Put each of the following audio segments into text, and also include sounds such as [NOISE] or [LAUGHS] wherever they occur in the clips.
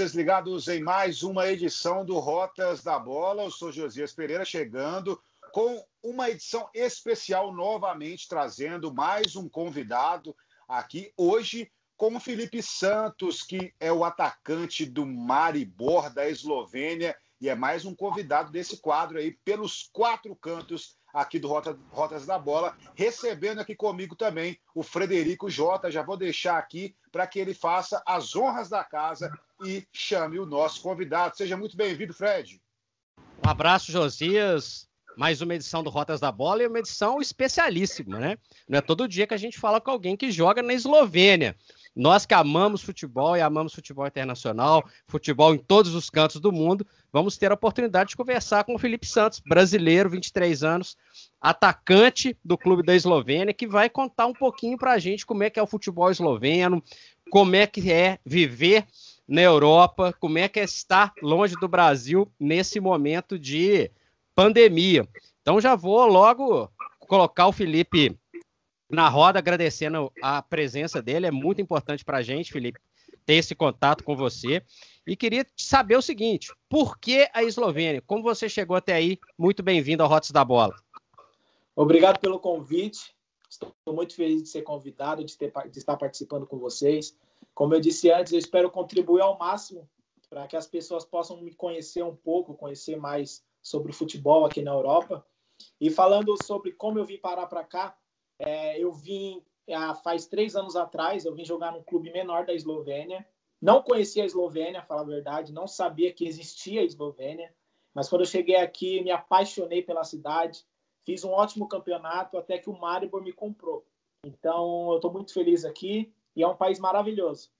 vocês ligados em mais uma edição do Rotas da Bola. Eu sou Josias Pereira chegando com uma edição especial novamente, trazendo mais um convidado aqui hoje com o Felipe Santos, que é o atacante do Maribor da Eslovênia e é mais um convidado desse quadro aí pelos quatro cantos aqui do Rota, Rotas da Bola, recebendo aqui comigo também o Frederico Jota. Já vou deixar aqui para que ele faça as honras da casa e chame o nosso convidado. Seja muito bem-vindo, Fred. Um abraço, Josias. Mais uma edição do Rotas da Bola e uma edição especialíssima, né? Não é todo dia que a gente fala com alguém que joga na Eslovênia. Nós que amamos futebol e amamos futebol internacional, futebol em todos os cantos do mundo, vamos ter a oportunidade de conversar com o Felipe Santos, brasileiro, 23 anos, atacante do clube da Eslovênia, que vai contar um pouquinho para a gente como é que é o futebol esloveno, como é que é viver na Europa, como é que é estar longe do Brasil nesse momento de pandemia. Então já vou logo colocar o Felipe na roda, agradecendo a presença dele. É muito importante para a gente, Felipe, ter esse contato com você. E queria saber o seguinte: por que a Eslovênia? Como você chegou até aí? Muito bem-vindo ao Rotes da Bola. Obrigado pelo convite. Estou muito feliz de ser convidado, de, ter, de estar participando com vocês. Como eu disse antes, eu espero contribuir ao máximo para que as pessoas possam me conhecer um pouco, conhecer mais sobre o futebol aqui na Europa. E falando sobre como eu vim parar para cá, é, eu vim há, faz três anos atrás, eu vim jogar num clube menor da Eslovênia. Não conhecia a Eslovênia, falar a verdade, não sabia que existia a Eslovênia. Mas quando eu cheguei aqui, me apaixonei pela cidade. Fiz um ótimo campeonato até que o Maribor me comprou. Então, eu estou muito feliz aqui e é um país maravilhoso.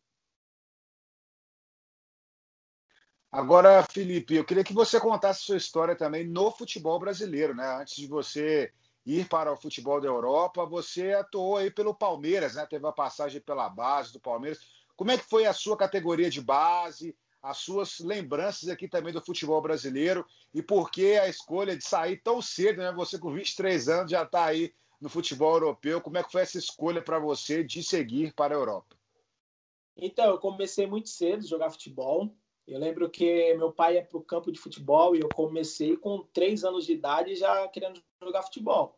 Agora, Felipe, eu queria que você contasse sua história também no futebol brasileiro, né? Antes de você ir para o futebol da Europa. Você atuou aí pelo Palmeiras, né? Teve a passagem pela base do Palmeiras. Como é que foi a sua categoria de base, as suas lembranças aqui também do futebol brasileiro e por que a escolha de sair tão cedo, né? Você com 23 anos já está aí no futebol europeu. Como é que foi essa escolha para você de seguir para a Europa? Então, eu comecei muito cedo a jogar futebol. Eu lembro que meu pai ia para o campo de futebol e eu comecei com três anos de idade já querendo jogar futebol.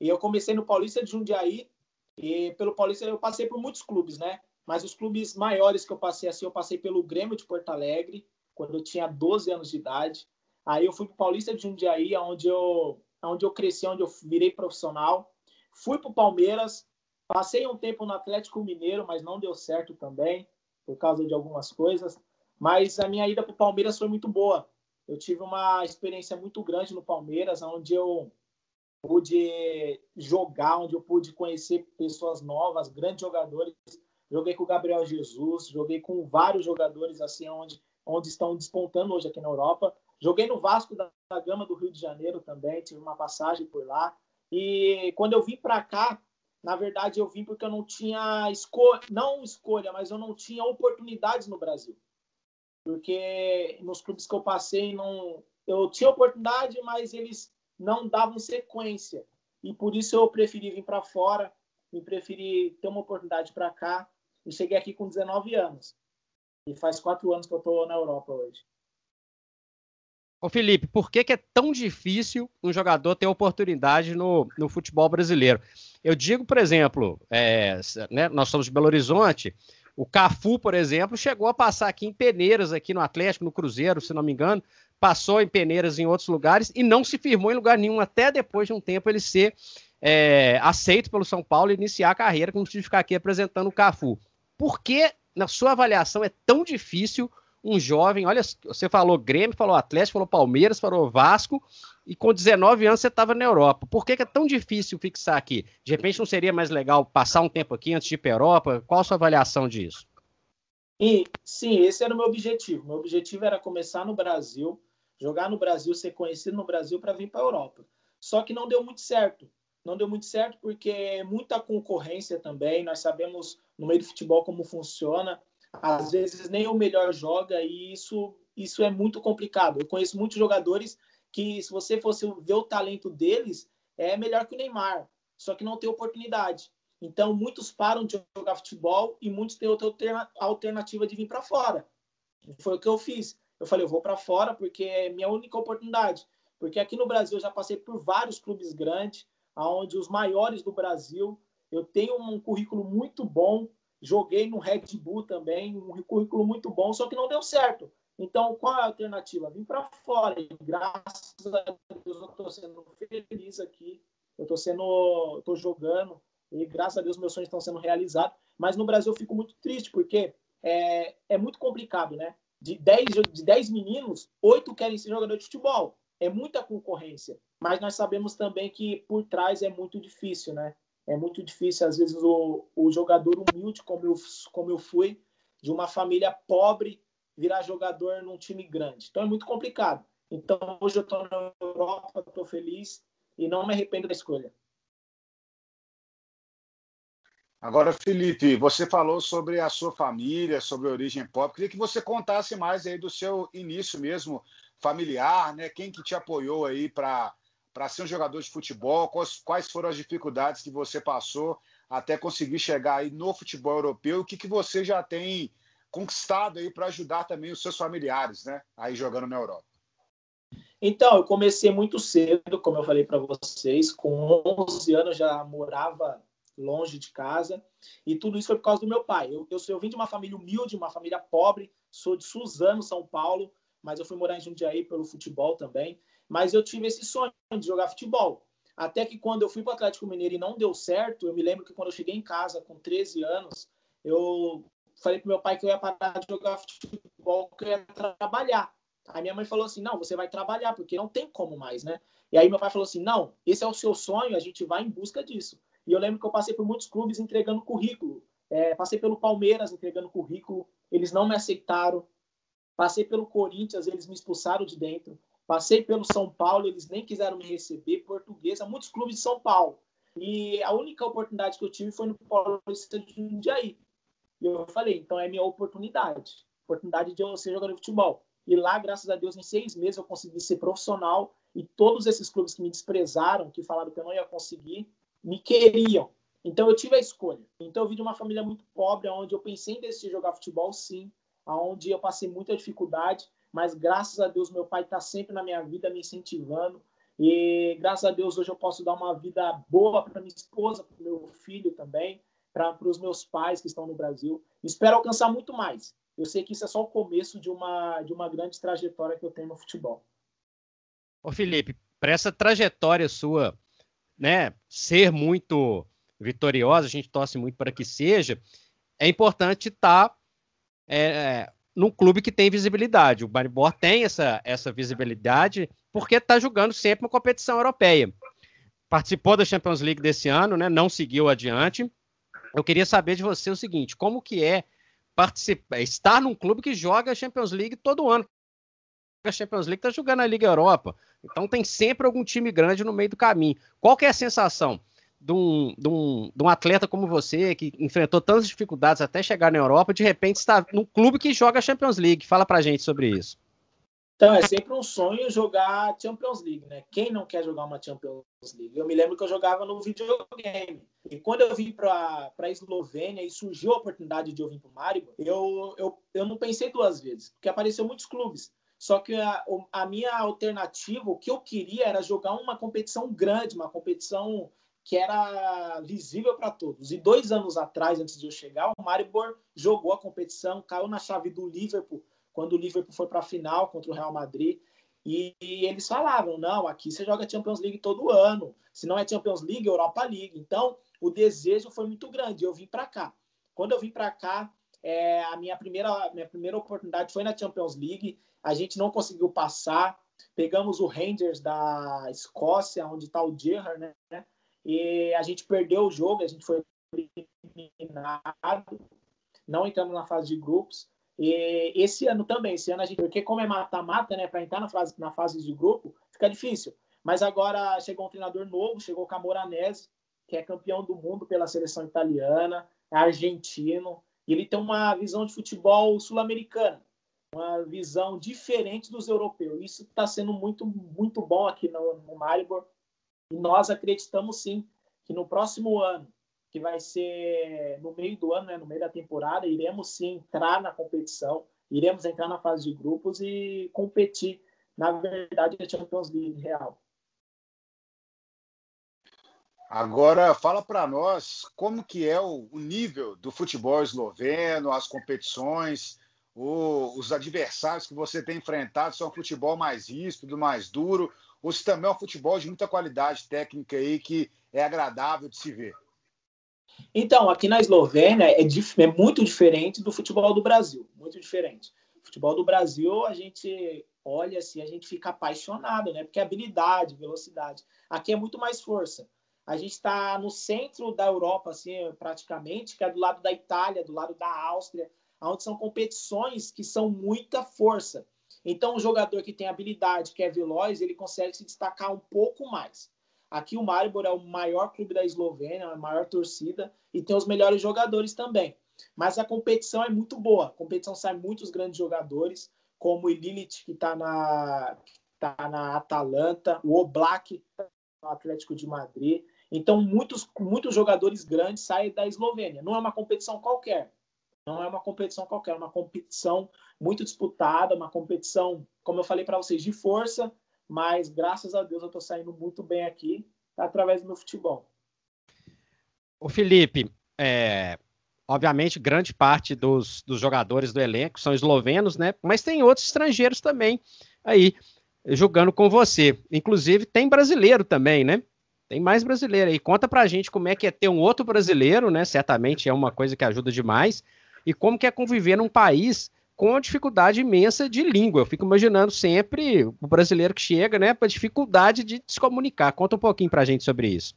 E eu comecei no Paulista de Jundiaí e pelo Paulista eu passei por muitos clubes, né? Mas os clubes maiores que eu passei assim, eu passei pelo Grêmio de Porto Alegre, quando eu tinha 12 anos de idade. Aí eu fui para o Paulista de Jundiaí, onde eu, onde eu cresci, onde eu virei profissional. Fui para o Palmeiras, passei um tempo no Atlético Mineiro, mas não deu certo também, por causa de algumas coisas. Mas a minha ida para o Palmeiras foi muito boa. Eu tive uma experiência muito grande no Palmeiras, onde eu pude jogar, onde eu pude conhecer pessoas novas, grandes jogadores. Joguei com o Gabriel Jesus, joguei com vários jogadores assim onde, onde estão despontando hoje aqui na Europa. Joguei no Vasco da, da Gama do Rio de Janeiro também, tive uma passagem por lá. E quando eu vim para cá, na verdade eu vim porque eu não tinha escolha, não escolha, mas eu não tinha oportunidades no Brasil porque nos clubes que eu passei não eu tinha oportunidade, mas eles não davam sequência e por isso eu preferi vir para fora, me preferi ter uma oportunidade para cá e cheguei aqui com 19 anos e faz quatro anos que eu estou na Europa hoje. Ô Felipe, por que, que, é tão difícil um jogador ter oportunidade no, no futebol brasileiro? Eu digo, por exemplo, é, né, nós somos de Belo Horizonte, o Cafu, por exemplo, chegou a passar aqui em Peneiras, aqui no Atlético, no Cruzeiro, se não me engano, passou em Peneiras em outros lugares e não se firmou em lugar nenhum, até depois de um tempo ele ser é, aceito pelo São Paulo e iniciar a carreira, como se ficar aqui apresentando o Cafu. Por que, na sua avaliação, é tão difícil um jovem, olha, você falou Grêmio, falou Atlético, falou Palmeiras, falou Vasco, e com 19 anos você estava na Europa. Por que, que, é tão difícil fixar aqui? De repente não seria mais legal passar um tempo aqui antes de ir para a Europa? Qual a sua avaliação disso? E, sim, esse era o meu objetivo. Meu objetivo era começar no Brasil, jogar no Brasil, ser conhecido no Brasil para vir para a Europa. Só que não deu muito certo. Não deu muito certo porque muita concorrência também. Nós sabemos no meio do futebol como funciona. Às vezes nem o melhor joga e isso, isso é muito complicado. Eu conheço muitos jogadores que, se você fosse ver o talento deles, é melhor que o Neymar, só que não tem oportunidade. Então, muitos param de jogar futebol e muitos têm outra alternativa de vir para fora. Foi o que eu fiz. Eu falei, eu vou para fora porque é minha única oportunidade. Porque aqui no Brasil eu já passei por vários clubes grandes, aonde os maiores do Brasil, eu tenho um currículo muito bom, joguei no Red Bull também, um currículo muito bom, só que não deu certo. Então, qual é a alternativa? Vim para fora. E graças a Deus eu estou sendo feliz aqui. Eu estou sendo, estou jogando e graças a Deus meus sonhos estão sendo realizados. Mas no Brasil eu fico muito triste porque é, é muito complicado, né? De 10, de 10 meninos, oito querem ser jogador de futebol. É muita concorrência. Mas nós sabemos também que por trás é muito difícil, né? É muito difícil, às vezes, o, o jogador humilde, como eu, como eu fui, de uma família pobre, virar jogador num time grande. Então é muito complicado. Então hoje eu estou na Europa, estou feliz e não me arrependo da escolha. Agora, Felipe, você falou sobre a sua família, sobre a origem pop. Queria que você contasse mais aí do seu início mesmo familiar, né? Quem que te apoiou aí para para ser um jogador de futebol? Quais, quais foram as dificuldades que você passou até conseguir chegar aí no futebol europeu? O que, que você já tem conquistado aí para ajudar também os seus familiares, né? Aí jogando na Europa. Então, eu comecei muito cedo, como eu falei para vocês, com 11 anos já morava longe de casa. E tudo isso foi por causa do meu pai. Eu, eu, eu vim de uma família humilde, uma família pobre, sou de Suzano, São Paulo, mas eu fui morar em Jundiaí pelo futebol também. Mas eu tive esse sonho de jogar futebol. Até que quando eu fui para o Atlético Mineiro e não deu certo, eu me lembro que quando eu cheguei em casa com 13 anos, eu falei para meu pai que eu ia parar de jogar futebol, que eu ia trabalhar. Aí minha mãe falou assim: não, você vai trabalhar, porque não tem como mais, né? E aí meu pai falou assim: não, esse é o seu sonho, a gente vai em busca disso. E eu lembro que eu passei por muitos clubes entregando currículo. É, passei pelo Palmeiras entregando currículo, eles não me aceitaram. Passei pelo Corinthians, eles me expulsaram de dentro. Passei pelo São Paulo, eles nem quiseram me receber. Portuguesa, muitos clubes de São Paulo. E a única oportunidade que eu tive foi no Paulista de Jundiaí. E eu falei, então é minha oportunidade. Oportunidade de eu ser jogador de futebol. E lá, graças a Deus, em seis meses eu consegui ser profissional. E todos esses clubes que me desprezaram, que falaram que eu não ia conseguir, me queriam. Então eu tive a escolha. Então eu vim de uma família muito pobre, onde eu pensei em decidir jogar futebol, sim, onde eu passei muita dificuldade, mas graças a Deus meu pai está sempre na minha vida me incentivando. E graças a Deus hoje eu posso dar uma vida boa para minha esposa, para meu filho também, para os meus pais que estão no Brasil. Espero alcançar muito mais. Eu sei que isso é só o começo de uma, de uma grande trajetória que eu tenho no futebol. Ô Felipe, para essa trajetória sua né, ser muito vitoriosa, a gente torce muito para que seja, é importante estar tá, é, num clube que tem visibilidade. O Maribor tem essa, essa visibilidade porque está jogando sempre uma competição europeia. Participou da Champions League desse ano, né, não seguiu adiante. Eu queria saber de você o seguinte: como que é participar, estar num clube que joga a Champions League todo ano? A Champions League está jogando a Liga Europa. Então tem sempre algum time grande no meio do caminho. Qual que é a sensação de um, de um, de um atleta como você, que enfrentou tantas dificuldades até chegar na Europa, de repente está num clube que joga Champions League? Fala pra gente sobre isso. Então, é sempre um sonho jogar Champions League, né? Quem não quer jogar uma Champions League? Eu me lembro que eu jogava no videogame. E quando eu vim para a Eslovênia e surgiu a oportunidade de eu vir para o Maribor, eu, eu, eu não pensei duas vezes, porque apareceu muitos clubes. Só que a, a minha alternativa, o que eu queria era jogar uma competição grande, uma competição que era visível para todos. E dois anos atrás, antes de eu chegar, o Maribor jogou a competição, caiu na chave do Liverpool, quando o Liverpool foi para a final contra o Real Madrid. E, eles falavam: não, aqui você joga Champions League todo ano. Se não é Champions League, Europa League. Então, o desejo foi muito grande. Eu vim para cá. Quando eu vim para cá, é, a minha primeira, minha primeira oportunidade foi na Champions League a gente não conseguiu passar. Pegamos o Rangers da Escócia, onde está o Gerrard, né? E a gente perdeu o jogo, a gente foi eliminado, não entramos na fase de grupos. E esse ano também, esse ano a gente, porque como é mata-mata, né, para entrar na fase, na fase de grupo, fica difícil. Mas agora chegou um treinador novo, chegou o Camoranese, que é campeão do mundo pela seleção italiana, é argentino, e ele tem uma visão de futebol sul-americana uma visão diferente dos europeus. Isso está sendo muito, muito bom aqui no, no Maribor. Nós acreditamos sim que no próximo ano, que vai ser no meio do ano, né, no meio da temporada, iremos sim entrar na competição iremos entrar na fase de grupos e competir, na verdade, a Champions League real. Agora, fala para nós como que é o, o, nível do futebol esloveno, as competições, o, os adversários que você tem enfrentado, são um futebol mais ríspido, mais duro, ou também é um futebol de muita qualidade técnica aí que é agradável de se ver? Então, aqui na Eslovênia é, é muito diferente do futebol do Brasil, muito diferente. O futebol do Brasil, a gente olha assim, a gente fica apaixonado, né? Porque é habilidade, velocidade. Aqui é muito mais força. A gente está no centro da Europa, assim, praticamente, que é do lado da Itália, do lado da Áustria, onde são competições que são muita força. Então, o jogador que tem habilidade, que é veloz, ele consegue se destacar um pouco mais. Aqui o Maribor é o maior clube da Eslovênia, a maior torcida, e tem os melhores jogadores também. Mas a competição é muito boa. A competição sai muitos grandes jogadores, como o Lilith, que está na, tá na Atalanta, o Oblak, no Atlético de Madrid. Então, muitos, muitos jogadores grandes saem da Eslovênia. Não é uma competição qualquer. Não é uma competição qualquer, é uma competição muito disputada, uma competição, como eu falei para vocês, de força, mas graças a Deus eu estou saindo muito bem aqui através do meu futebol. O Felipe, é, obviamente, grande parte dos, dos jogadores do elenco são eslovenos, né? Mas tem outros estrangeiros também aí jogando com você. Inclusive, tem brasileiro também, né? Tem mais brasileiro aí. Conta pra gente como é que é ter um outro brasileiro, né? Certamente é uma coisa que ajuda demais. E como que é conviver num país com dificuldade imensa de língua. Eu fico imaginando sempre o brasileiro que chega, né, para dificuldade de se comunicar. Conta um pouquinho pra gente sobre isso.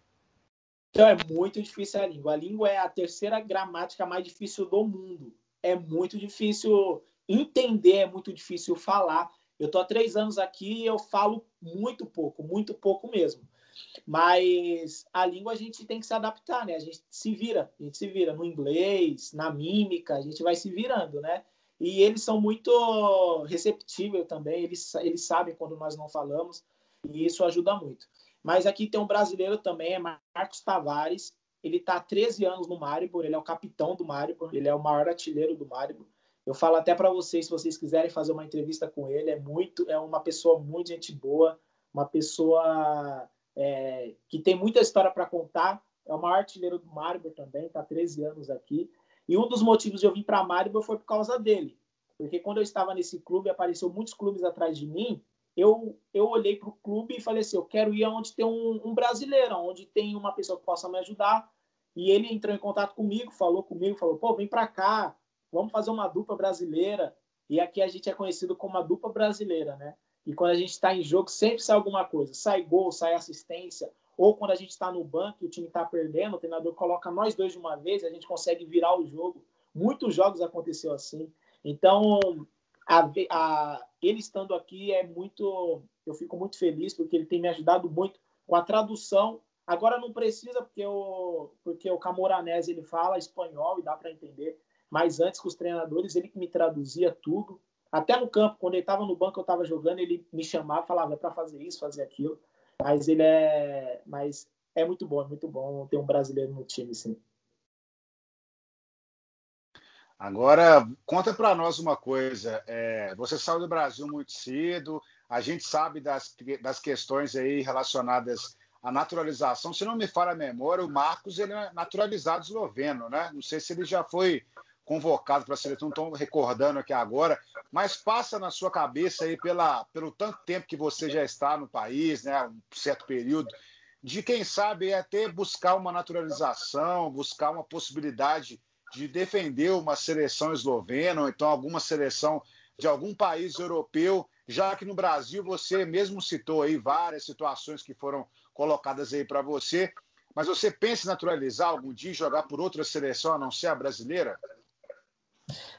Então é muito difícil a língua. A língua é a terceira gramática mais difícil do mundo. É muito difícil entender, é muito difícil falar. Eu tô há três anos aqui e eu falo muito pouco, muito pouco mesmo. Mas a língua a gente tem que se adaptar, né? A gente se vira, a gente se vira no inglês, na mímica, a gente vai se virando, né? E eles são muito receptíveis também, eles, eles sabem quando nós não falamos, e isso ajuda muito. Mas aqui tem um brasileiro também, é Marcos Tavares, ele está há 13 anos no Maribor, ele é o capitão do Maribor, ele é o maior artilheiro do Maribor. Eu falo até para vocês, se vocês quiserem fazer uma entrevista com ele, é muito, é uma pessoa muito gente boa, uma pessoa é, que tem muita história para contar. É o maior artilheiro do Maribor também, está 13 anos aqui. E um dos motivos de eu vir para Maribor foi por causa dele. Porque quando eu estava nesse clube, apareceu muitos clubes atrás de mim, eu, eu olhei para o clube e falei assim, eu quero ir aonde tem um, um brasileiro, onde tem uma pessoa que possa me ajudar. E ele entrou em contato comigo, falou comigo, falou, pô, vem para cá, vamos fazer uma dupla brasileira. E aqui a gente é conhecido como uma dupla brasileira, né? E quando a gente está em jogo, sempre sai alguma coisa. Sai gol, sai assistência. Ou quando a gente está no banco e o time está perdendo, o treinador coloca nós dois de uma vez e a gente consegue virar o jogo. Muitos jogos aconteceu assim. Então, a, a, ele estando aqui é muito. Eu fico muito feliz porque ele tem me ajudado muito com a tradução. Agora não precisa porque o, porque o Camoranese ele fala espanhol e dá para entender. Mas antes com os treinadores, ele que me traduzia tudo. Até no campo, quando ele estava no banco, eu estava jogando, ele me chamava, falava é para fazer isso, fazer aquilo. Mas ele é, mas é muito bom, é muito bom ter um brasileiro no time, sim. Agora, conta para nós uma coisa. É, você saiu do Brasil muito cedo, a gente sabe das, das questões aí relacionadas à naturalização. Se não me falha a memória, o Marcos ele é naturalizado esloveno, né? Não sei se ele já foi convocado para a seleção, não recordando aqui agora, mas passa na sua cabeça aí pela, pelo tanto tempo que você já está no país, né, um certo período, de quem sabe até buscar uma naturalização, buscar uma possibilidade de defender uma seleção eslovena, ou então alguma seleção de algum país europeu, já que no Brasil você mesmo citou aí várias situações que foram colocadas aí para você, mas você pensa em naturalizar algum dia jogar por outra seleção a não ser a brasileira?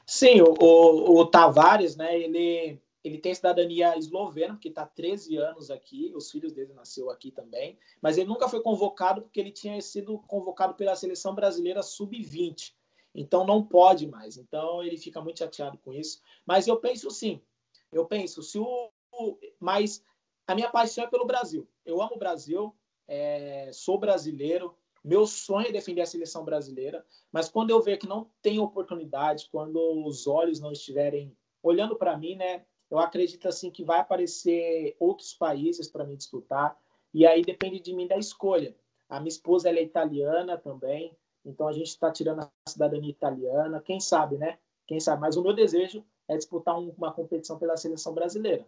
Sim, o, o, o, Tavares, né, ele, ele tem cidadania eslovena, porque está 13 anos aqui, os filhos dele nasceu aqui também, mas ele nunca foi convocado porque ele tinha sido convocado pela seleção brasileira sub-20, então não pode mais, então ele fica muito chateado com isso, mas eu penso sim, eu penso, se o, mas a minha paixão é pelo Brasil, eu amo o Brasil, é, sou brasileiro, meu sonho é defender a seleção brasileira, mas quando eu ver que não tem oportunidade, quando os olhos não estiverem olhando para mim, né, eu acredito assim que vai aparecer outros países para me disputar e aí depende de mim da escolha. A minha esposa ela é italiana também, então a gente está tirando a cidadania italiana. Quem sabe, né? Quem sabe? Mas o meu desejo é disputar uma competição pela seleção brasileira.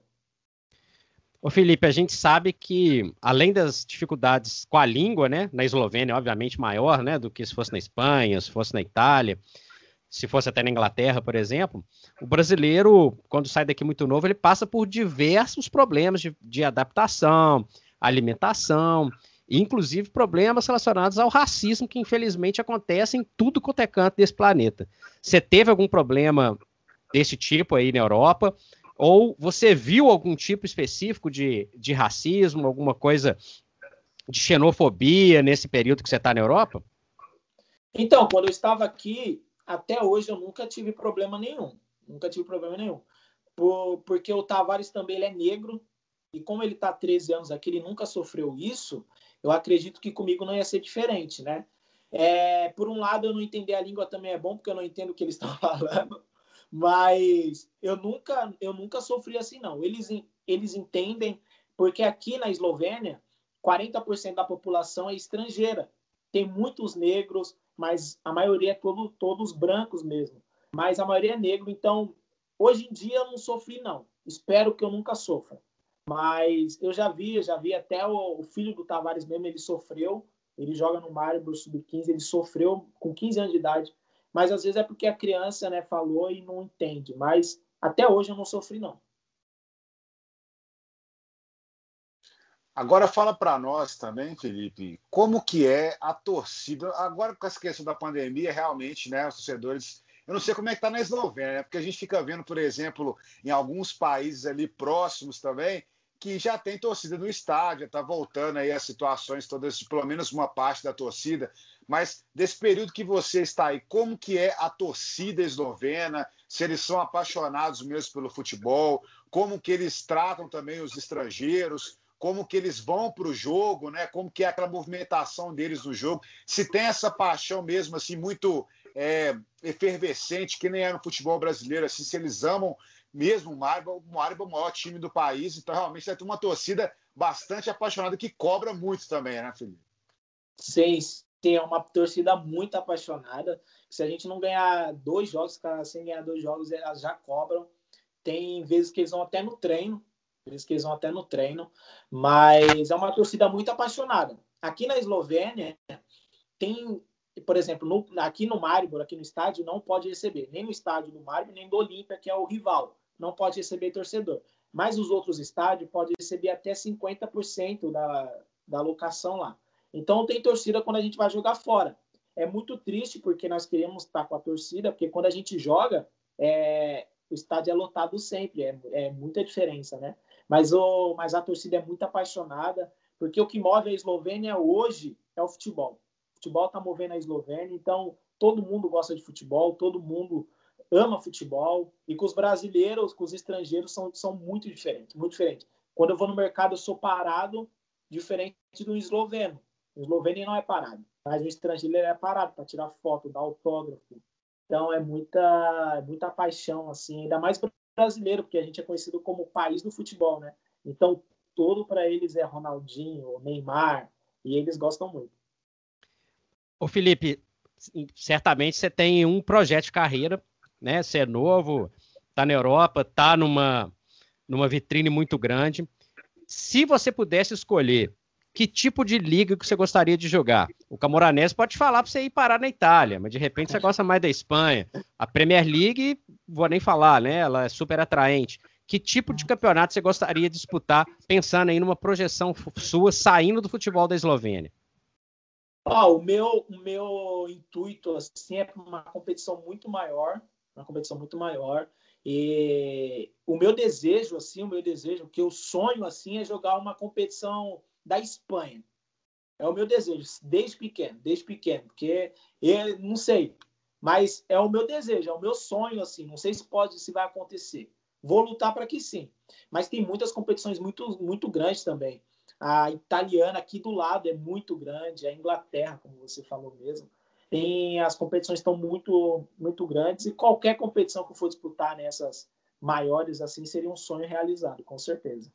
Ô Felipe, a gente sabe que, além das dificuldades com a língua, né, na Eslovênia, obviamente maior, né, do que se fosse na Espanha, se fosse na Itália, se fosse até na Inglaterra, por exemplo, o brasileiro, quando sai daqui muito novo, ele passa por diversos problemas de, de adaptação, alimentação, inclusive problemas relacionados ao racismo que infelizmente acontece em tudo quanto é canto desse planeta. Você teve algum problema desse tipo aí na Europa? Ou você viu algum tipo específico de, de racismo, alguma coisa de xenofobia nesse período que você está na Europa? Então, quando eu estava aqui, até hoje eu nunca tive problema nenhum. Nunca tive problema nenhum. Por, porque o Tavares também ele é negro, e como ele está 13 anos aqui, ele nunca sofreu isso, eu acredito que comigo não ia ser diferente, né? É, por um lado, eu não entender a língua também é bom, porque eu não entendo o que eles estão [LAUGHS] falando, mas eu nunca, eu nunca sofri assim, não. Eles, eles entendem, porque aqui na Eslovênia, 40% da população é estrangeira. Tem muitos negros, mas a maioria é todo, todos brancos mesmo. Mas a maioria é negro, então hoje em dia eu não sofri, não. Espero que eu nunca sofra. Mas eu já vi, já vi até o, o filho do Tavares mesmo, ele sofreu. Ele joga no Maribor Sub-15, ele sofreu com 15 anos de idade. Mas às vezes é porque a criança né, falou e não entende. Mas até hoje eu não sofri, não. Agora fala para nós também, Felipe, como que é a torcida agora com essa questão da pandemia, realmente, né, os torcedores eu não sei como é que está na Eslovênia, né? porque a gente fica vendo, por exemplo, em alguns países ali próximos também, que já tem torcida no estádio, está voltando aí as situações todas, pelo menos uma parte da torcida. Mas desse período que você está aí, como que é a torcida eslovena? Se eles são apaixonados mesmo pelo futebol, como que eles tratam também os estrangeiros, como que eles vão para o jogo, né? Como que é aquela movimentação deles no jogo? Se tem essa paixão mesmo assim muito é, efervescente que nem é no futebol brasileiro, assim, se eles amam mesmo o Maribor, o Maribor é o maior time do país, então realmente vai ter uma torcida bastante apaixonada que cobra muito também, né, Felipe? Sim, sim, é uma torcida muito apaixonada. Se a gente não ganhar dois jogos, sem ganhar dois jogos, elas já cobram. Tem vezes que eles vão até no treino, vezes que eles vão até no treino, mas é uma torcida muito apaixonada. Aqui na Eslovênia tem por exemplo, no, aqui no Maribor, aqui no estádio, não pode receber, nem no estádio do Maribor, nem do Olímpia, que é o rival, não pode receber torcedor. Mas os outros estádios podem receber até 50% da, da locação lá. Então tem torcida quando a gente vai jogar fora. É muito triste porque nós queremos estar com a torcida, porque quando a gente joga, é, o estádio é lotado sempre, é, é muita diferença, né? Mas, o, mas a torcida é muito apaixonada, porque o que move a Eslovênia hoje é o futebol futebol está movendo a Eslovênia, então todo mundo gosta de futebol, todo mundo ama futebol, e com os brasileiros, com os estrangeiros, são, são muito diferentes, muito diferentes. Quando eu vou no mercado, eu sou parado, diferente do esloveno. O esloveno não é parado, mas o estrangeiro é parado para tirar foto, dar autógrafo. Então é muita, muita paixão, assim, ainda mais brasileiro, porque a gente é conhecido como o país do futebol, né? Então, todo para eles é Ronaldinho, Neymar, e eles gostam muito. Ô Felipe, certamente você tem um projeto de carreira, né? Você é novo, tá na Europa, tá numa, numa vitrine muito grande. Se você pudesse escolher que tipo de liga que você gostaria de jogar? O Camoranese pode falar para você ir parar na Itália, mas de repente você gosta mais da Espanha. A Premier League, vou nem falar, né? Ela é super atraente. Que tipo de campeonato você gostaria de disputar, pensando aí numa projeção sua saindo do futebol da Eslovênia? Oh, o, meu, o meu intuito assim, é uma competição muito maior, uma competição muito maior. E o meu desejo, assim, o meu desejo, o que eu sonho assim é jogar uma competição da Espanha. É o meu desejo, desde pequeno, desde pequeno, porque eu não sei, mas é o meu desejo, é o meu sonho assim. Não sei se pode, se vai acontecer. Vou lutar para que sim. Mas tem muitas competições muito, muito grandes também. A italiana aqui do lado é muito grande, a Inglaterra, como você falou mesmo. Tem as competições estão muito muito grandes e qualquer competição que eu for disputar nessas maiores assim, seria um sonho realizado, com certeza.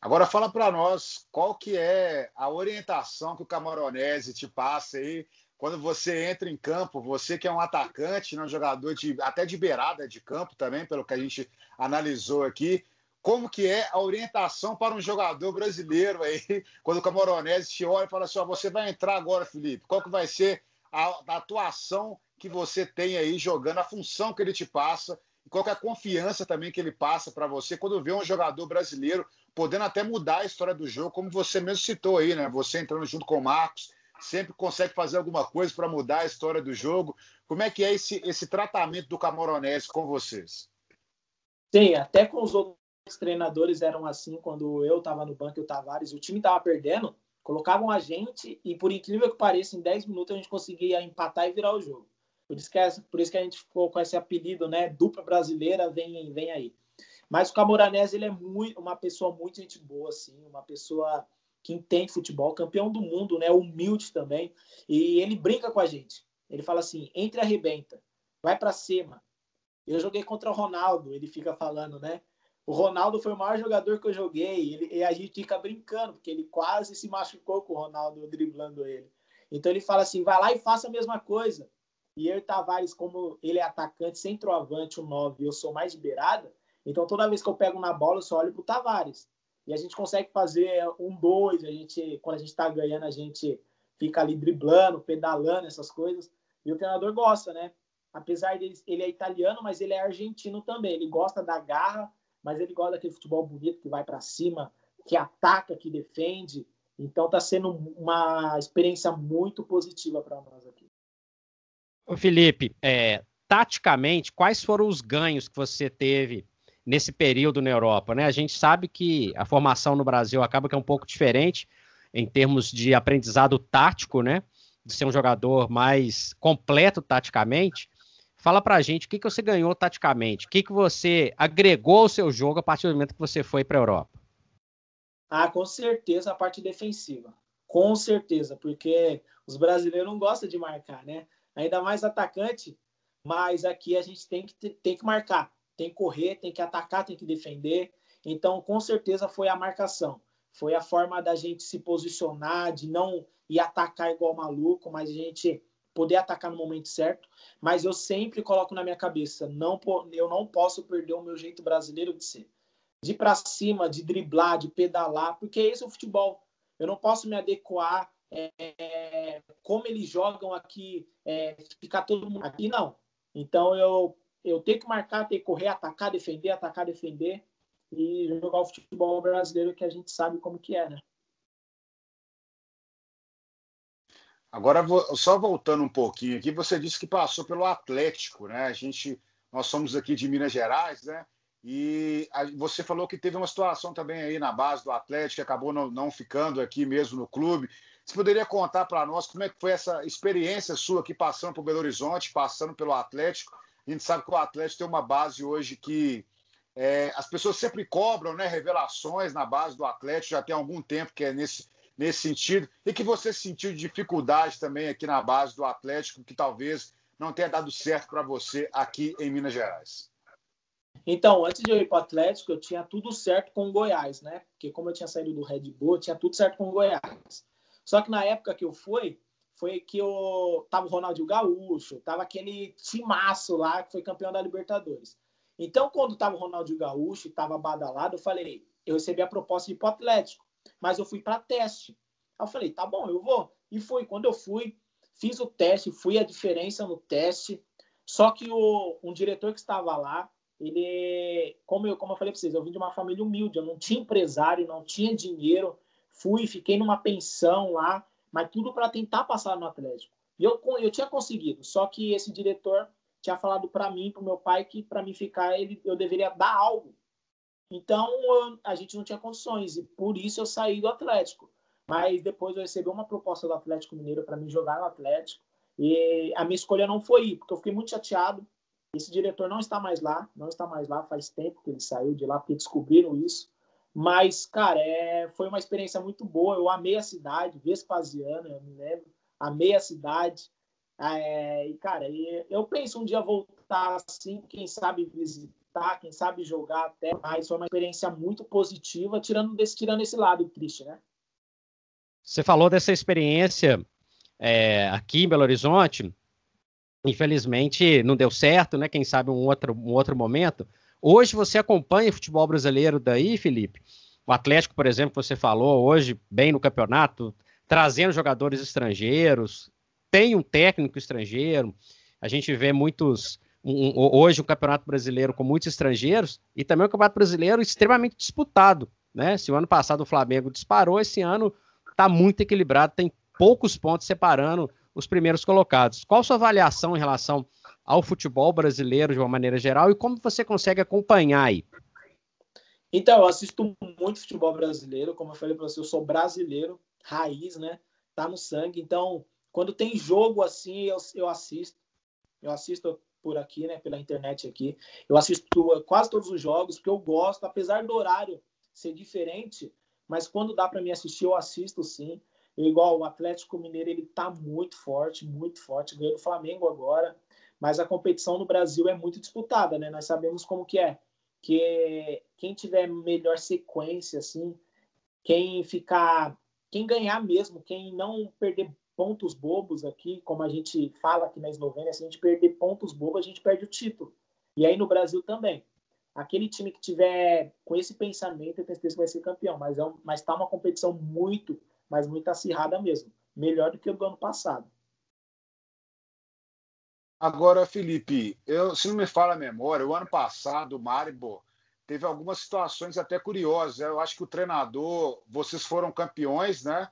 Agora fala para nós qual que é a orientação que o Camaronese te passa aí quando você entra em campo, você que é um atacante, né, um jogador de, até de beirada de campo também, pelo que a gente analisou aqui, como que é a orientação para um jogador brasileiro aí, [LAUGHS] quando o Camaronese te olha e fala assim, ó, você vai entrar agora, Felipe, qual que vai ser a, a atuação que você tem aí jogando, a função que ele te passa, e qual que é a confiança também que ele passa para você quando vê um jogador brasileiro podendo até mudar a história do jogo, como você mesmo citou aí, né? Você entrando junto com o Marcos, sempre consegue fazer alguma coisa para mudar a história do jogo. Como é que é esse, esse tratamento do Camaronese com vocês? Sim, até com os outros treinadores eram assim, quando eu estava no banco e o Tavares, o time estava perdendo, colocavam a gente e, por incrível que pareça, em 10 minutos a gente conseguia empatar e virar o jogo. Por isso que, é, por isso que a gente ficou com esse apelido, né? Dupla brasileira, vem, vem aí. Mas o Camoranese, ele é muito, uma pessoa muito gente boa, assim, uma pessoa que entende futebol, campeão do mundo, né? Humilde também. E ele brinca com a gente. Ele fala assim: entre arrebenta, vai para cima. Eu joguei contra o Ronaldo, ele fica falando, né? O Ronaldo foi o maior jogador que eu joguei. Ele, e a gente fica brincando, porque ele quase se machucou com o Ronaldo driblando ele. Então ele fala assim: vai lá e faça a mesma coisa. E eu Tavares, como ele é atacante, centroavante, o 9, eu sou mais beirada, então, toda vez que eu pego na bola, eu só olho para o Tavares. E a gente consegue fazer um, dois. A gente, quando a gente está ganhando, a gente fica ali driblando, pedalando, essas coisas. E o treinador gosta, né? Apesar dele, ele é italiano, mas ele é argentino também. Ele gosta da garra, mas ele gosta daquele futebol bonito que vai para cima, que ataca, que defende. Então, está sendo uma experiência muito positiva para nós aqui. Ô Felipe, é, taticamente, quais foram os ganhos que você teve nesse período na Europa, né? A gente sabe que a formação no Brasil acaba que é um pouco diferente em termos de aprendizado tático, né? De ser um jogador mais completo taticamente. Fala pra gente o que, que você ganhou taticamente, o que, que você agregou ao seu jogo a partir do momento que você foi para a Europa. Ah, com certeza a parte defensiva. Com certeza, porque os brasileiros não gostam de marcar, né? Ainda mais atacante, mas aqui a gente tem que, tem que marcar tem que correr, tem que atacar, tem que defender. Então, com certeza foi a marcação. Foi a forma da gente se posicionar, de não ir atacar igual maluco, mas a gente poder atacar no momento certo. Mas eu sempre coloco na minha cabeça, não eu não posso perder o meu jeito brasileiro de ser. De ir para cima, de driblar, de pedalar, porque esse é o futebol. Eu não posso me adequar é, como eles jogam aqui, é, ficar todo mundo aqui, não. Então eu eu tenho que marcar, tenho que correr, atacar, defender, atacar, defender e jogar o futebol brasileiro que a gente sabe como que é, né? Agora, só voltando um pouquinho aqui, você disse que passou pelo Atlético, né? A gente, nós somos aqui de Minas Gerais, né? E a, você falou que teve uma situação também aí na base do Atlético, que acabou não, não ficando aqui mesmo no clube. Você poderia contar para nós como é que foi essa experiência sua aqui passando por Belo Horizonte, passando pelo Atlético a gente sabe que o Atlético tem uma base hoje que é, as pessoas sempre cobram né, revelações na base do Atlético, já tem algum tempo que é nesse, nesse sentido, e que você sentiu dificuldade também aqui na base do Atlético, que talvez não tenha dado certo para você aqui em Minas Gerais. Então, antes de eu ir para o Atlético, eu tinha tudo certo com o Goiás, né? Porque como eu tinha saído do Red Bull, eu tinha tudo certo com o Goiás. Só que na época que eu fui, foi que o, tava o Ronaldinho Gaúcho, tava aquele timaço lá que foi campeão da Libertadores. Então, quando tava o Ronaldinho Gaúcho e tava badalado, eu falei, eu recebi a proposta de ir pro Atlético, mas eu fui para teste. Aí eu falei, tá bom, eu vou. E fui. Quando eu fui, fiz o teste, fui a diferença no teste. Só que o, um diretor que estava lá, ele, como eu, como eu falei para vocês, eu vim de uma família humilde, eu não tinha empresário, não tinha dinheiro. Fui, fiquei numa pensão lá mas tudo para tentar passar no Atlético. E eu, eu tinha conseguido, só que esse diretor tinha falado para mim, para meu pai, que para mim ficar, ele, eu deveria dar algo. Então, a gente não tinha condições, e por isso eu saí do Atlético. Mas depois eu recebi uma proposta do Atlético Mineiro para mim jogar no Atlético. E a minha escolha não foi ir, porque eu fiquei muito chateado. Esse diretor não está mais lá, não está mais lá, faz tempo que ele saiu de lá, porque descobriram isso. Mas, cara, é, foi uma experiência muito boa. Eu amei a cidade, Vespasiano, eu me lembro. Amei a cidade. É, e, cara, eu penso um dia voltar assim, quem sabe visitar, quem sabe jogar até, mas foi uma experiência muito positiva, tirando, desse, tirando esse lado triste, né? Você falou dessa experiência é, aqui em Belo Horizonte, infelizmente não deu certo, né? Quem sabe um outro, um outro momento. Hoje você acompanha o futebol brasileiro daí, Felipe? O Atlético, por exemplo, você falou hoje bem no campeonato, trazendo jogadores estrangeiros, tem um técnico estrangeiro. A gente vê muitos um, hoje o Campeonato Brasileiro com muitos estrangeiros e também o Campeonato Brasileiro extremamente disputado, né? Se o ano passado o Flamengo disparou, esse ano está muito equilibrado, tem poucos pontos separando os primeiros colocados. Qual sua avaliação em relação ao futebol brasileiro de uma maneira geral e como você consegue acompanhar aí? Então, eu assisto muito futebol brasileiro, como eu falei para você, eu sou brasileiro, raiz, né? Tá no sangue. Então, quando tem jogo assim, eu, eu assisto. Eu assisto por aqui, né? Pela internet aqui. Eu assisto quase todos os jogos, porque eu gosto, apesar do horário ser diferente, mas quando dá para mim assistir, eu assisto sim. Eu, igual o Atlético Mineiro, ele tá muito forte, muito forte. Ganhou do Flamengo agora, mas a competição no Brasil é muito disputada, né? Nós sabemos como que é que quem tiver melhor sequência, assim, quem ficar, quem ganhar mesmo, quem não perder pontos bobos aqui, como a gente fala aqui na Eslovênia, se a gente perder pontos bobos, a gente perde o título. E aí no Brasil também. Aquele time que tiver com esse pensamento, eu tenho certeza que vai ser campeão. Mas é um, mas tá uma competição muito, mas muito acirrada mesmo. Melhor do que o do ano passado. Agora, Felipe, eu, se não me fala a memória, o ano passado o Maribor teve algumas situações até curiosas. Eu acho que o treinador, vocês foram campeões, né?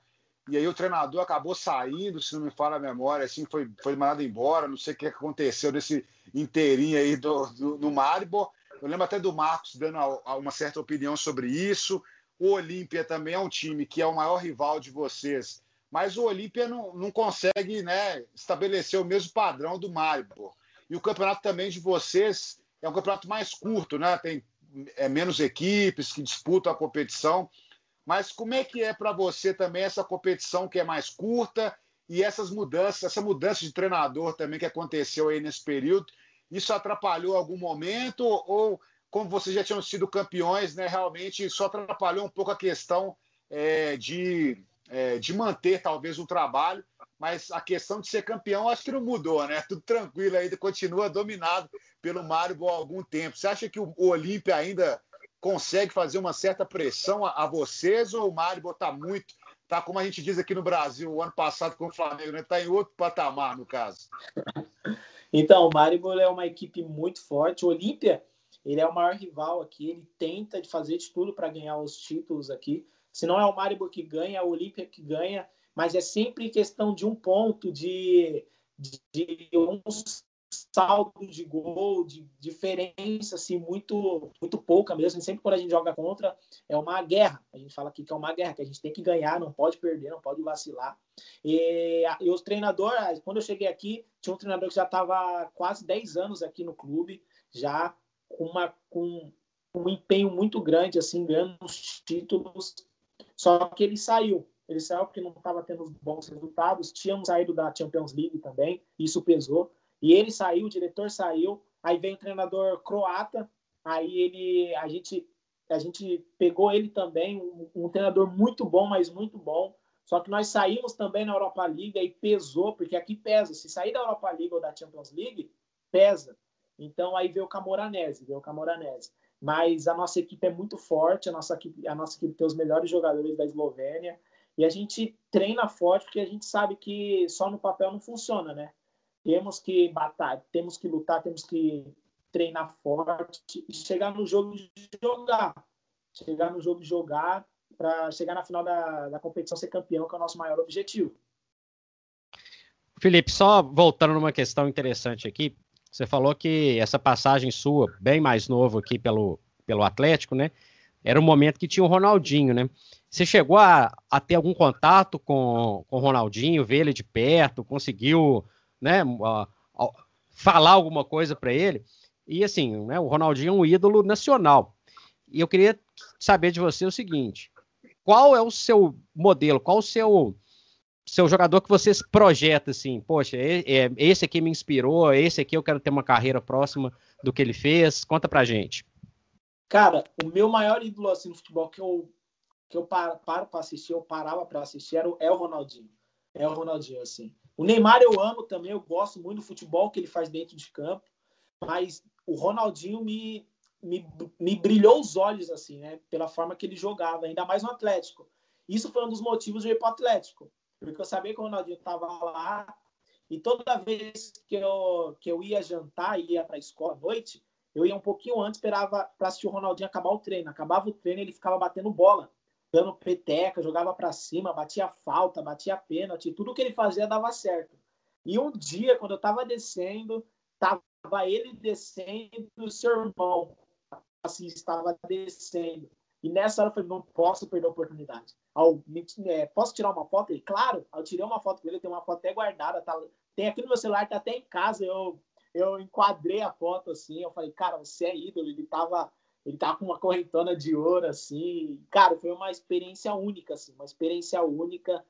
E aí o treinador acabou saindo, se não me fala a memória, assim, foi, foi mandado embora, não sei o que aconteceu nesse inteirinho aí do, do, no Maribor. Eu lembro até do Marcos dando uma certa opinião sobre isso. O Olímpia também é um time que é o maior rival de vocês mas o Olímpia não, não consegue né, estabelecer o mesmo padrão do Maribor. E o campeonato também de vocês é um campeonato mais curto, né? Tem é, menos equipes que disputam a competição. Mas como é que é para você também essa competição que é mais curta e essas mudanças, essa mudança de treinador também que aconteceu aí nesse período? Isso atrapalhou algum momento ou como vocês já tinham sido campeões, né? Realmente só atrapalhou um pouco a questão é, de é, de manter talvez o trabalho, mas a questão de ser campeão acho que não mudou, né? [LAUGHS] Tudo tranquilo ainda, continua dominado pelo Mário há algum tempo. Você acha que o, Olímpia ainda consegue fazer uma certa pressão a, a vocês ou o Mário está muito, tá como a gente diz aqui no Brasil, o ano passado com o Flamengo, né? Está em outro patamar, no caso. [LAUGHS] Então, o Maribor é uma equipe muito forte. O Olímpia, ele é o maior rival aqui, ele tenta de fazer de tudo para ganhar os títulos aqui. Se não é o Maribor que ganha, é o Olímpia que ganha, mas é sempre questão de um ponto, de, de, de um saldo de gol, de diferença assim muito muito pouca mesmo. sempre quando a gente joga contra é uma guerra. A gente fala aqui que é uma guerra, que a gente tem que ganhar, não pode perder, não pode vacilar. E, e os treinadores, quando eu cheguei aqui, tinha um treinador que já estava quase 10 anos aqui no clube, já com uma com um empenho muito grande assim, ganhando os títulos só que ele saiu. Ele saiu porque não estava tendo bons resultados. Tínhamos saído da Champions League também, isso pesou. E ele saiu, o diretor saiu. Aí vem o treinador croata. Aí ele, a gente, a gente pegou ele também, um, um treinador muito bom, mas muito bom. Só que nós saímos também na Europa League e pesou, porque aqui pesa. Se sair da Europa League ou da Champions League, pesa. Então aí veio o Camoranese, veio o Camoranese mas a nossa equipe é muito forte, a nossa equipe, a nossa equipe tem os melhores jogadores da Eslovênia, e a gente treina forte porque a gente sabe que só no papel não funciona, né? Temos que batalhar, temos que lutar, temos que treinar forte e chegar no jogo de jogar. Chegar no jogo de jogar para chegar na final da, da competição ser campeão, que é o nosso maior objetivo. Felipe, só voltando numa questão interessante aqui, você falou que essa passagem sua, bem mais novo aqui pelo, pelo Atlético, né? Era um momento que tinha o Ronaldinho, né? Você chegou a, a ter algum contato com, com o Ronaldinho, ver ele de perto, conseguiu, né, a, a, falar alguma coisa para ele? E assim, né, o Ronaldinho é um ídolo nacional. E eu queria saber de você o seguinte: qual é o seu modelo, qual o seu seu jogador que você projeta assim, poxa, é, é, esse aqui me inspirou, esse aqui eu quero ter uma carreira próxima do que ele fez? Conta pra gente. Cara, o meu maior ídolo assim no futebol que eu que eu paro para assistir, eu parava para assistir era o, é o Ronaldinho. É o Ronaldinho assim. O Neymar eu amo também, eu gosto muito do futebol que ele faz dentro de campo, mas o Ronaldinho me me, me brilhou os olhos assim, né, pela forma que ele jogava, ainda mais no Atlético. Isso foi um dos motivos de ir para o Atlético porque eu sabia que o Ronaldinho estava lá e toda vez que eu, que eu ia jantar, ia para a escola à noite, eu ia um pouquinho antes, esperava para assistir o Ronaldinho acabar o treino. Acabava o treino, ele ficava batendo bola, dando peteca, jogava para cima, batia falta, batia pênalti, tudo que ele fazia dava certo. E um dia, quando eu estava descendo, tava ele descendo, o seu irmão assim estava descendo. E nessa hora eu falei, não posso perder a oportunidade. É, posso tirar uma foto? Ele, claro. Eu tirei uma foto com ele, tem uma foto até guardada, tá, tem aqui no meu celular, tá até em casa. Eu, eu enquadrei a foto assim, eu falei, cara, você é ídolo. Ele tava, ele tava com uma correntona de ouro, assim. Cara, foi uma experiência única, assim, uma experiência única.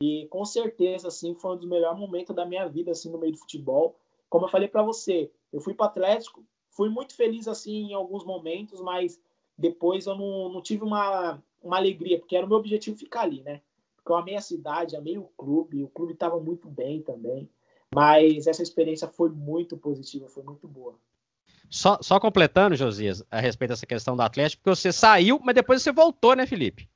E com certeza, assim, foi um dos melhores momentos da minha vida, assim, no meio do futebol. Como eu falei para você, eu fui para Atlético, fui muito feliz, assim, em alguns momentos, mas depois eu não, não tive uma, uma alegria, porque era o meu objetivo ficar ali, né? Porque eu amei a cidade, amei o clube, o clube estava muito bem também. Mas essa experiência foi muito positiva, foi muito boa. Só, só completando, Josias, a respeito dessa questão do Atlético, porque você saiu, mas depois você voltou, né, Felipe?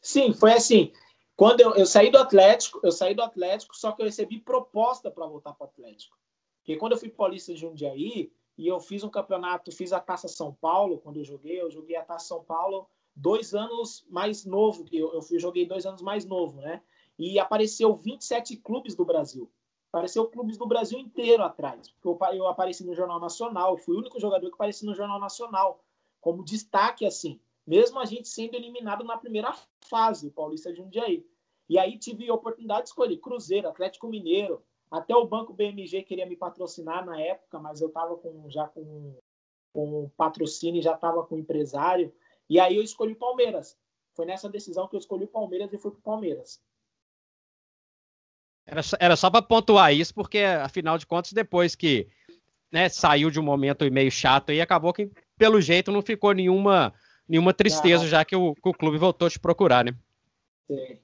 Sim, foi assim. Quando eu, eu saí do Atlético, eu saí do Atlético, só que eu recebi proposta para voltar para o Atlético. Porque quando eu fui paulista de Jundiaí, e eu fiz um campeonato, fiz a Taça São Paulo quando eu joguei, eu joguei a Taça São Paulo dois anos mais novo, que eu, eu joguei dois anos mais novo, né? E apareceu 27 clubes do Brasil. Apareceu clubes do Brasil inteiro atrás. Eu, apareci no Jornal Nacional, fui o único jogador que apareci no Jornal Nacional, como destaque assim, mesmo a gente sendo eliminado na primeira fase, o Paulista de Jundiaí. E aí tive a oportunidade de escolher Cruzeiro, Atlético Mineiro, até o Banco BMG queria me patrocinar na época, mas eu estava com, já com, com patrocínio, já estava com empresário. E aí eu escolhi o Palmeiras. Foi nessa decisão que eu escolhi o Palmeiras e fui para o Palmeiras. Era, era só para pontuar isso, porque afinal de contas, depois que né, saiu de um momento meio chato e acabou que, pelo jeito, não ficou nenhuma, nenhuma tristeza, já que o, que o clube voltou a te procurar, né? Sim.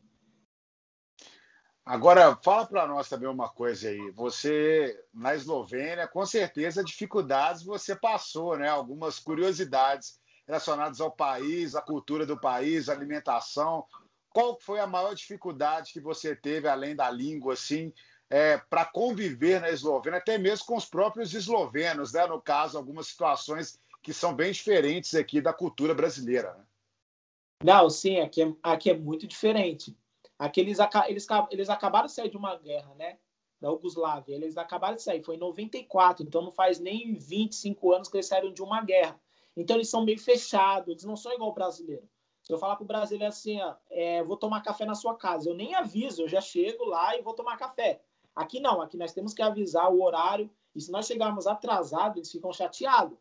Agora, fala para nós também uma coisa aí. Você, na Eslovênia, com certeza, dificuldades você passou, né? Algumas curiosidades relacionadas ao país, à cultura do país, à alimentação. Qual foi a maior dificuldade que você teve, além da língua, assim, é, para conviver na Eslovênia, até mesmo com os próprios eslovenos, né? No caso, algumas situações que são bem diferentes aqui da cultura brasileira. Né? Não, sim, aqui é, aqui é muito diferente Aqueles, eles, eles acabaram de sair de uma guerra, né? Da Yugoslávia. Eles acabaram de sair, foi em 94, então não faz nem 25 anos que eles saíram de uma guerra. Então eles são meio fechados, eles não são igual o brasileiro. Se eu falar para o brasileiro assim, ó, é, vou tomar café na sua casa, eu nem aviso, eu já chego lá e vou tomar café. Aqui não, aqui nós temos que avisar o horário, e se nós chegarmos atrasados, eles ficam chateados.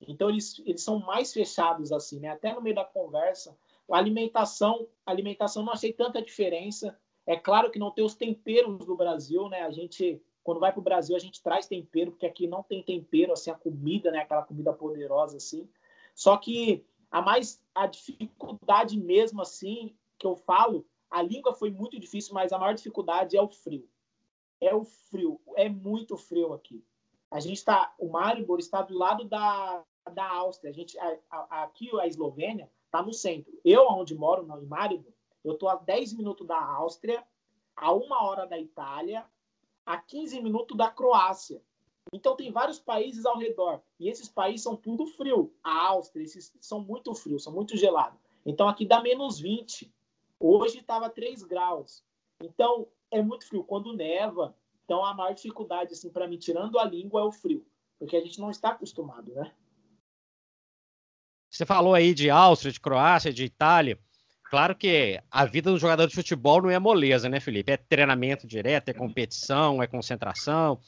Então eles, eles são mais fechados assim, né? Até no meio da conversa, a alimentação, a alimentação não achei tanta diferença. É claro que não tem os temperos do Brasil, né? A gente, quando vai para o Brasil, a gente traz tempero, porque aqui não tem tempero, assim, a comida, né? Aquela comida poderosa, assim. Só que a mais, a dificuldade mesmo, assim, que eu falo, a língua foi muito difícil, mas a maior dificuldade é o frio. É o frio, é muito frio aqui. A gente está, o Maribor está do lado da, da Áustria. A gente, a, a, aqui a Eslovênia, está no centro. Eu, onde moro, em Maribor, eu estou a 10 minutos da Áustria, a uma hora da Itália, a 15 minutos da Croácia. Então tem vários países ao redor. E esses países são tudo frio. A Áustria, esses são muito frios, são muito gelados. Então aqui dá menos 20. Hoje estava 3 graus. Então é muito frio. Quando neva, então a maior dificuldade, assim, para mim, tirando a língua, é o frio. Porque a gente não está acostumado, né? Você falou aí de Áustria, de Croácia, de Itália. Claro que a vida do jogador de futebol não é moleza, né, Felipe? É treinamento direto, é competição, é concentração.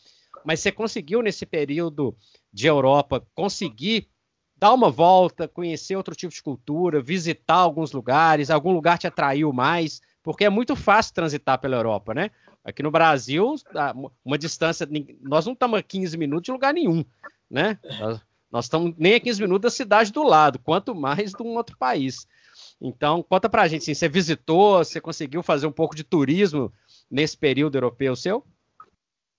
Mas você conseguiu, nesse período de Europa, conseguir dar uma volta, conhecer outro tipo de cultura, visitar alguns lugares? Algum lugar te atraiu mais? porque é muito fácil transitar pela Europa, né? Aqui no Brasil, uma distância, nós não estamos a 15 minutos de lugar nenhum, né? Nós, estamos nem a 15 minutos da cidade do lado, quanto mais de um outro país. Então, conta pra gente, assim, você visitou, você conseguiu fazer um pouco de turismo nesse período europeu seu?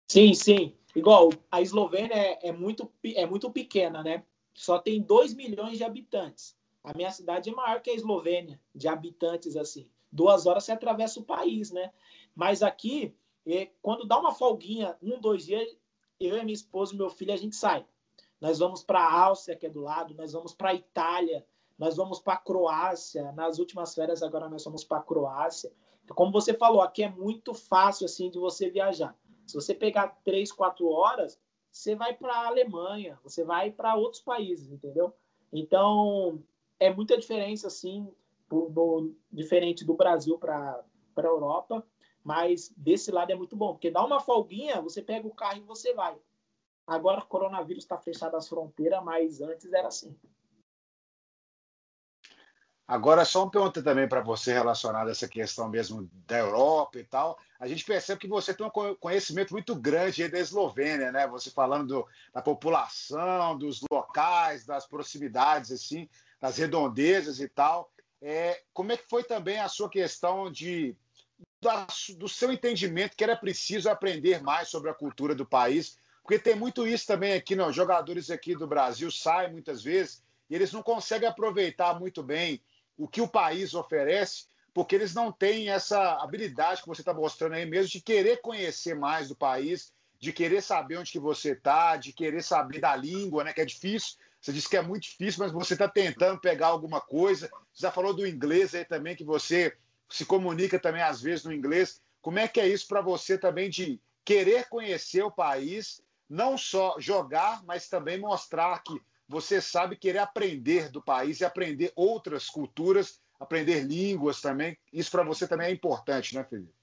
Sim, sim. Igual, a Eslovênia é, é muito, é muito pequena, né? Só tem 2 milhões de habitantes. A minha cidade é maior que a Eslovênia, de habitantes, assim. Duas horas você atravessa o país, né? Mas aqui, é, quando dá uma folguinha, um, dois dias, eu e minha esposa e meu filho, a gente sai. Nós vamos para a Áustria, que é do lado, nós vamos para a Itália, nós vamos para a Croácia. Nas últimas férias, agora nós vamos para a Croácia. Como você falou, aqui é muito fácil assim de você viajar. Se você pegar três, quatro horas, você vai para a Alemanha, você vai para outros países, entendeu? Então, é muita diferença, assim, diferente do Brasil para a Europa, mas desse lado é muito bom, porque dá uma folguinha, você pega o carro e você vai. Agora o coronavírus está fechado as fronteiras, mas antes era assim. Agora, só uma pergunta também para você relacionada a essa questão mesmo da Europa e tal. A gente percebe que você tem um conhecimento muito grande da Eslovênia, né? Você falando do, da população, dos locais, das proximidades, assim, das redondezas e tal. É, como é que foi também a sua questão de da, do seu entendimento que era preciso aprender mais sobre a cultura do país? Porque tem muito isso também aqui, não? Jogadores aqui do Brasil saem muitas vezes e eles não conseguem aproveitar muito bem o que o país oferece, porque eles não têm essa habilidade que você está mostrando aí mesmo de querer conhecer mais do país, de querer saber onde que você está, de querer saber da língua, né? Que é difícil. Você disse que é muito difícil, mas você está tentando pegar alguma coisa. Você já falou do inglês aí também, que você se comunica também às vezes no inglês. Como é que é isso para você também de querer conhecer o país, não só jogar, mas também mostrar que você sabe querer aprender do país e aprender outras culturas, aprender línguas também. Isso para você também é importante, né, Felipe?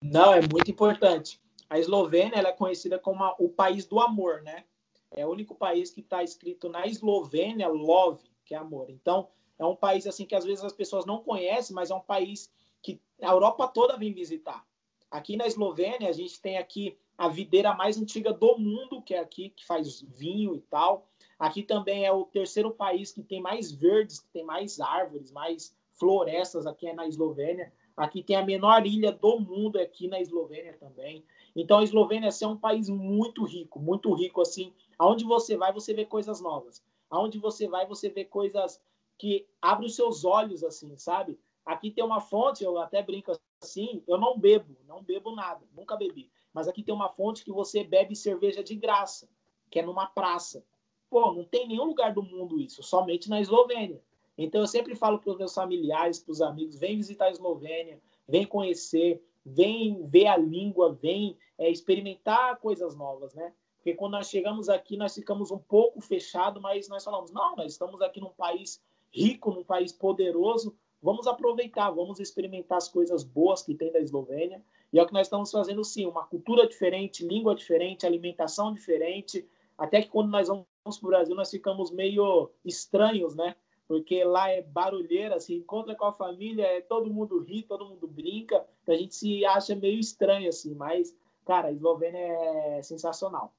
Não, é muito importante. A Eslovênia é conhecida como a, o país do amor, né? É o único país que está escrito na Eslovênia love, que é amor. Então, é um país assim que às vezes as pessoas não conhecem, mas é um país que a Europa toda vem visitar. Aqui na Eslovênia, a gente tem aqui a videira mais antiga do mundo, que é aqui, que faz vinho e tal. Aqui também é o terceiro país que tem mais verdes, que tem mais árvores, mais florestas, aqui é na Eslovênia. Aqui tem a menor ilha do mundo, aqui na Eslovênia também. Então a Eslovênia assim, é um país muito rico, muito rico assim. Aonde você vai, você vê coisas novas. Aonde você vai, você vê coisas que abrem os seus olhos, assim, sabe? Aqui tem uma fonte, eu até brinco assim, eu não bebo, não bebo nada, nunca bebi. Mas aqui tem uma fonte que você bebe cerveja de graça, que é numa praça. Pô, não tem nenhum lugar do mundo isso, somente na Eslovênia. Então eu sempre falo para os meus familiares, para os amigos, vem visitar a Eslovênia, vem conhecer, vem ver a língua, vem é, experimentar coisas novas, né? Porque quando nós chegamos aqui, nós ficamos um pouco fechados, mas nós falamos, não, nós estamos aqui num país rico, num país poderoso, vamos aproveitar, vamos experimentar as coisas boas que tem da Eslovênia. E é o que nós estamos fazendo sim, uma cultura diferente, língua diferente, alimentação diferente, até que quando nós vamos para o Brasil, nós ficamos meio estranhos, né? Porque lá é barulheira, se encontra com a família, é todo mundo ri, todo mundo brinca, a gente se acha meio estranho, assim, mas, cara, a Eslovênia é sensacional.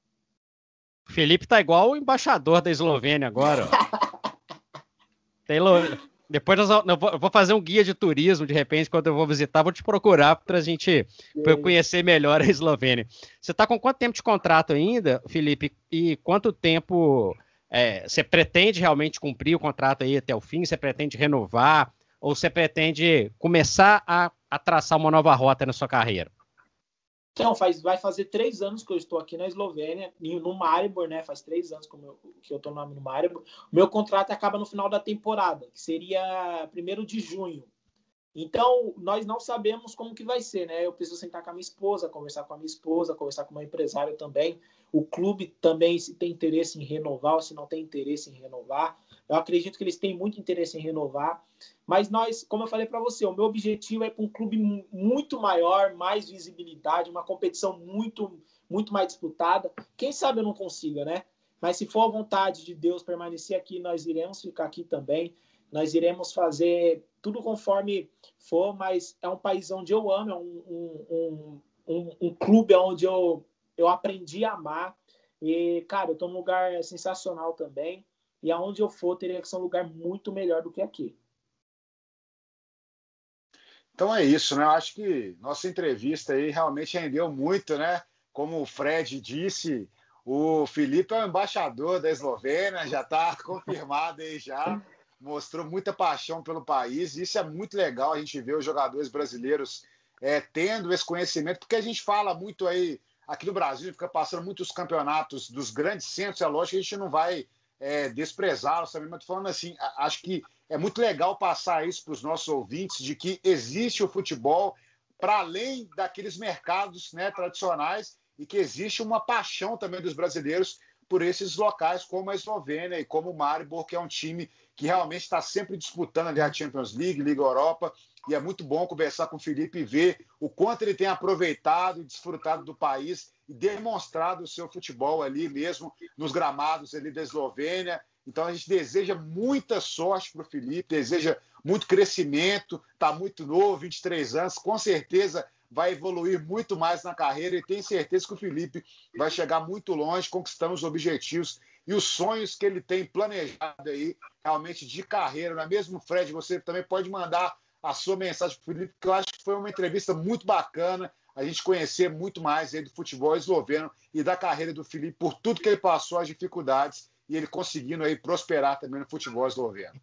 Felipe tá igual o embaixador da Eslovênia agora. [LAUGHS] Tem depois nós, eu vou fazer um guia de turismo, de repente, quando eu vou visitar, vou te procurar para a gente pra eu conhecer melhor a Eslovênia. Você está com quanto tempo de contrato ainda, Felipe? E quanto tempo é, você pretende realmente cumprir o contrato aí até o fim? Você pretende renovar? Ou você pretende começar a, a traçar uma nova rota na sua carreira? Então, faz, vai fazer três anos que eu estou aqui na Eslovênia, no Maribor, né? Faz três anos que eu, que eu estou no Maribor. Meu contrato acaba no final da temporada, que seria primeiro de junho. Então, nós não sabemos como que vai ser, né? Eu preciso sentar com a minha esposa, conversar com a minha esposa, conversar com o meu empresário também. O clube também, se tem interesse em renovar ou se não tem interesse em renovar. Eu acredito que eles têm muito interesse em renovar. Mas nós, como eu falei para você, o meu objetivo é para um clube muito maior, mais visibilidade, uma competição muito, muito mais disputada. Quem sabe eu não consiga, né? Mas se for a vontade de Deus permanecer aqui, nós iremos ficar aqui também. Nós iremos fazer tudo conforme for, mas é um país onde eu amo, é um, um, um, um clube onde eu, eu aprendi a amar. E, cara, eu estou num lugar sensacional também. E aonde eu for, teria que ser um lugar muito melhor do que aqui. Então é isso, né? Eu acho que nossa entrevista aí realmente rendeu muito, né? Como o Fred disse, o Felipe é o embaixador da Eslovênia, já está [LAUGHS] confirmado aí já. Mostrou muita paixão pelo país. Isso é muito legal a gente ver os jogadores brasileiros é, tendo esse conhecimento, porque a gente fala muito aí, aqui no Brasil, fica passando muitos campeonatos dos grandes centros, é lógico que a gente não vai é, desprezá-los também, mas falando assim, acho que é muito legal passar isso para os nossos ouvintes de que existe o futebol para além daqueles mercados né, tradicionais e que existe uma paixão também dos brasileiros por esses locais como a Eslovênia e como o Maribor, que é um time que realmente está sempre disputando ali a Champions League, Liga Europa, e é muito bom conversar com o Felipe e ver o quanto ele tem aproveitado e desfrutado do país demonstrado o seu futebol ali mesmo nos gramados ali da Eslovênia então a gente deseja muita sorte para o Felipe, deseja muito crescimento, está muito novo, 23 anos, com certeza vai evoluir muito mais na carreira e tenho certeza que o Felipe vai chegar muito longe, conquistando os objetivos e os sonhos que ele tem planejado aí, realmente de carreira. Não é mesmo, Fred? Você também pode mandar a sua mensagem para o Felipe, que eu acho que foi uma entrevista muito bacana, a gente conhecer muito mais aí do futebol esloveno e da carreira do Felipe, por tudo que ele passou, as dificuldades e ele conseguindo aí prosperar também no futebol esloveno.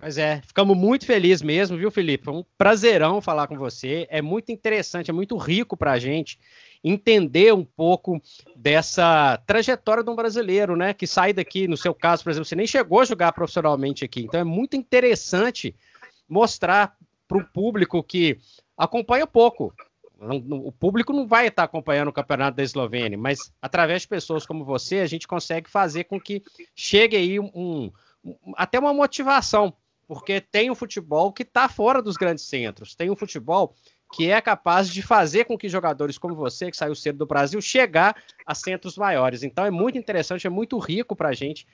Pois é, ficamos muito felizes mesmo, viu, Felipe? Foi um prazerão falar com você. É muito interessante, é muito rico para a gente entender um pouco dessa trajetória de um brasileiro, né? Que sai daqui, no seu caso, por exemplo, você nem chegou a jogar profissionalmente aqui. Então é muito interessante mostrar para o público que acompanha pouco o público não vai estar acompanhando o campeonato da Eslovênia, mas através de pessoas como você, a gente consegue fazer com que chegue aí um, um até uma motivação, porque tem um futebol que está fora dos grandes centros, tem um futebol que é capaz de fazer com que jogadores como você, que saiu cedo do Brasil, chegar a centros maiores. Então é muito interessante, é muito rico para a gente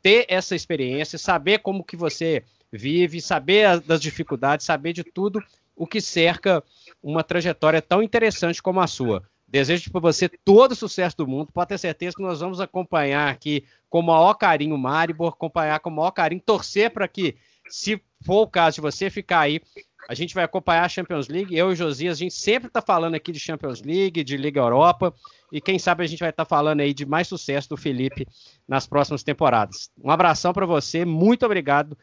ter essa experiência, saber como que você vive, saber das dificuldades, saber de tudo o que cerca uma trajetória tão interessante como a sua. Desejo para você todo o sucesso do mundo. Pode ter certeza que nós vamos acompanhar aqui com o maior carinho o Maribor, acompanhar com o maior carinho, torcer para que, se for o caso de você ficar aí, a gente vai acompanhar a Champions League. Eu e o Josias, a gente sempre está falando aqui de Champions League, de Liga Europa, e quem sabe a gente vai estar tá falando aí de mais sucesso do Felipe nas próximas temporadas. Um abração para você, muito obrigado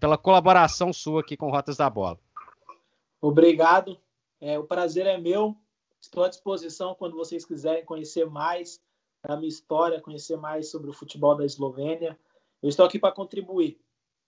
pela colaboração sua aqui com Rotas da Bola. Obrigado. É, o prazer é meu. Estou à disposição quando vocês quiserem conhecer mais da minha história, conhecer mais sobre o futebol da Eslovênia. Eu estou aqui para contribuir.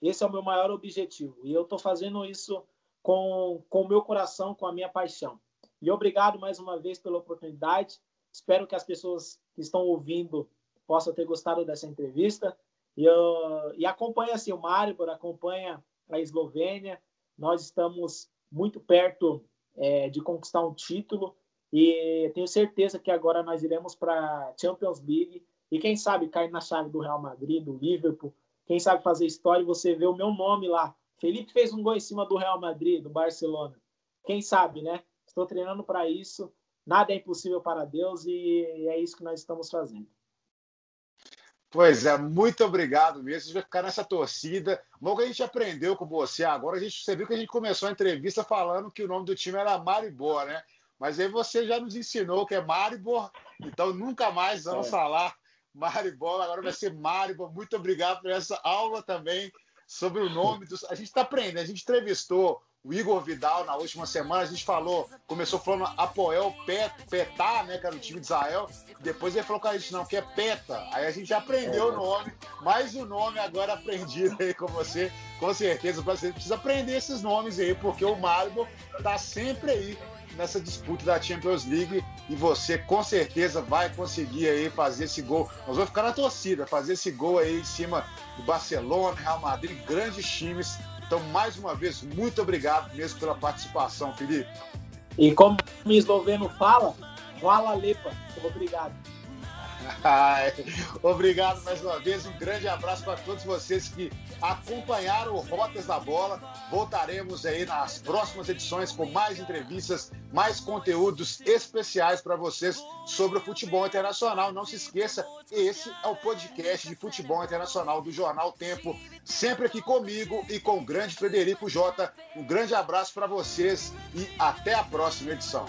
Esse é o meu maior objetivo. E eu estou fazendo isso com, com o meu coração, com a minha paixão. E obrigado mais uma vez pela oportunidade. Espero que as pessoas que estão ouvindo possam ter gostado dessa entrevista. E, uh, e acompanha assim, o Maribor, acompanha a Eslovênia. Nós estamos muito perto é, de conquistar um título e tenho certeza que agora nós iremos para Champions League e quem sabe cair na chave do Real Madrid, do Liverpool, quem sabe fazer história e você vê o meu nome lá. Felipe fez um gol em cima do Real Madrid, do Barcelona. Quem sabe, né? Estou treinando para isso. Nada é impossível para Deus e é isso que nós estamos fazendo. Pois é, muito obrigado mesmo. A gente vai ficar nessa torcida. Bom que a gente aprendeu com você agora, a gente, você viu que a gente começou a entrevista falando que o nome do time era Maribor, né? Mas aí você já nos ensinou que é Maribor, então nunca mais vamos é. falar Maribor, agora vai ser Maribor. Muito obrigado por essa aula também sobre o nome dos. A gente está aprendendo, a gente entrevistou o Igor Vidal na última semana, a gente falou, começou falando Apoel Pet, Petá, né, que era o time de Israel, depois ele falou com a gente, não, que é Peta, aí a gente aprendeu o nome, mais o nome agora aprendido aí com você, com certeza o brasileiro precisa aprender esses nomes aí, porque o Maribor tá sempre aí nessa disputa da Champions League e você com certeza vai conseguir aí fazer esse gol. Nós vamos ficar na torcida, fazer esse gol aí em cima do Barcelona, Real Madrid, grandes times então, mais uma vez, muito obrigado mesmo pela participação, Felipe. E como o esloveno fala, vala lepa. Obrigado. Ai, obrigado mais uma vez. Um grande abraço para todos vocês que acompanharam o Rotas da Bola. Voltaremos aí nas próximas edições com mais entrevistas, mais conteúdos especiais para vocês sobre o futebol internacional. Não se esqueça, esse é o podcast de futebol internacional do Jornal Tempo, sempre aqui comigo e com o grande Frederico Jota. Um grande abraço para vocês e até a próxima edição.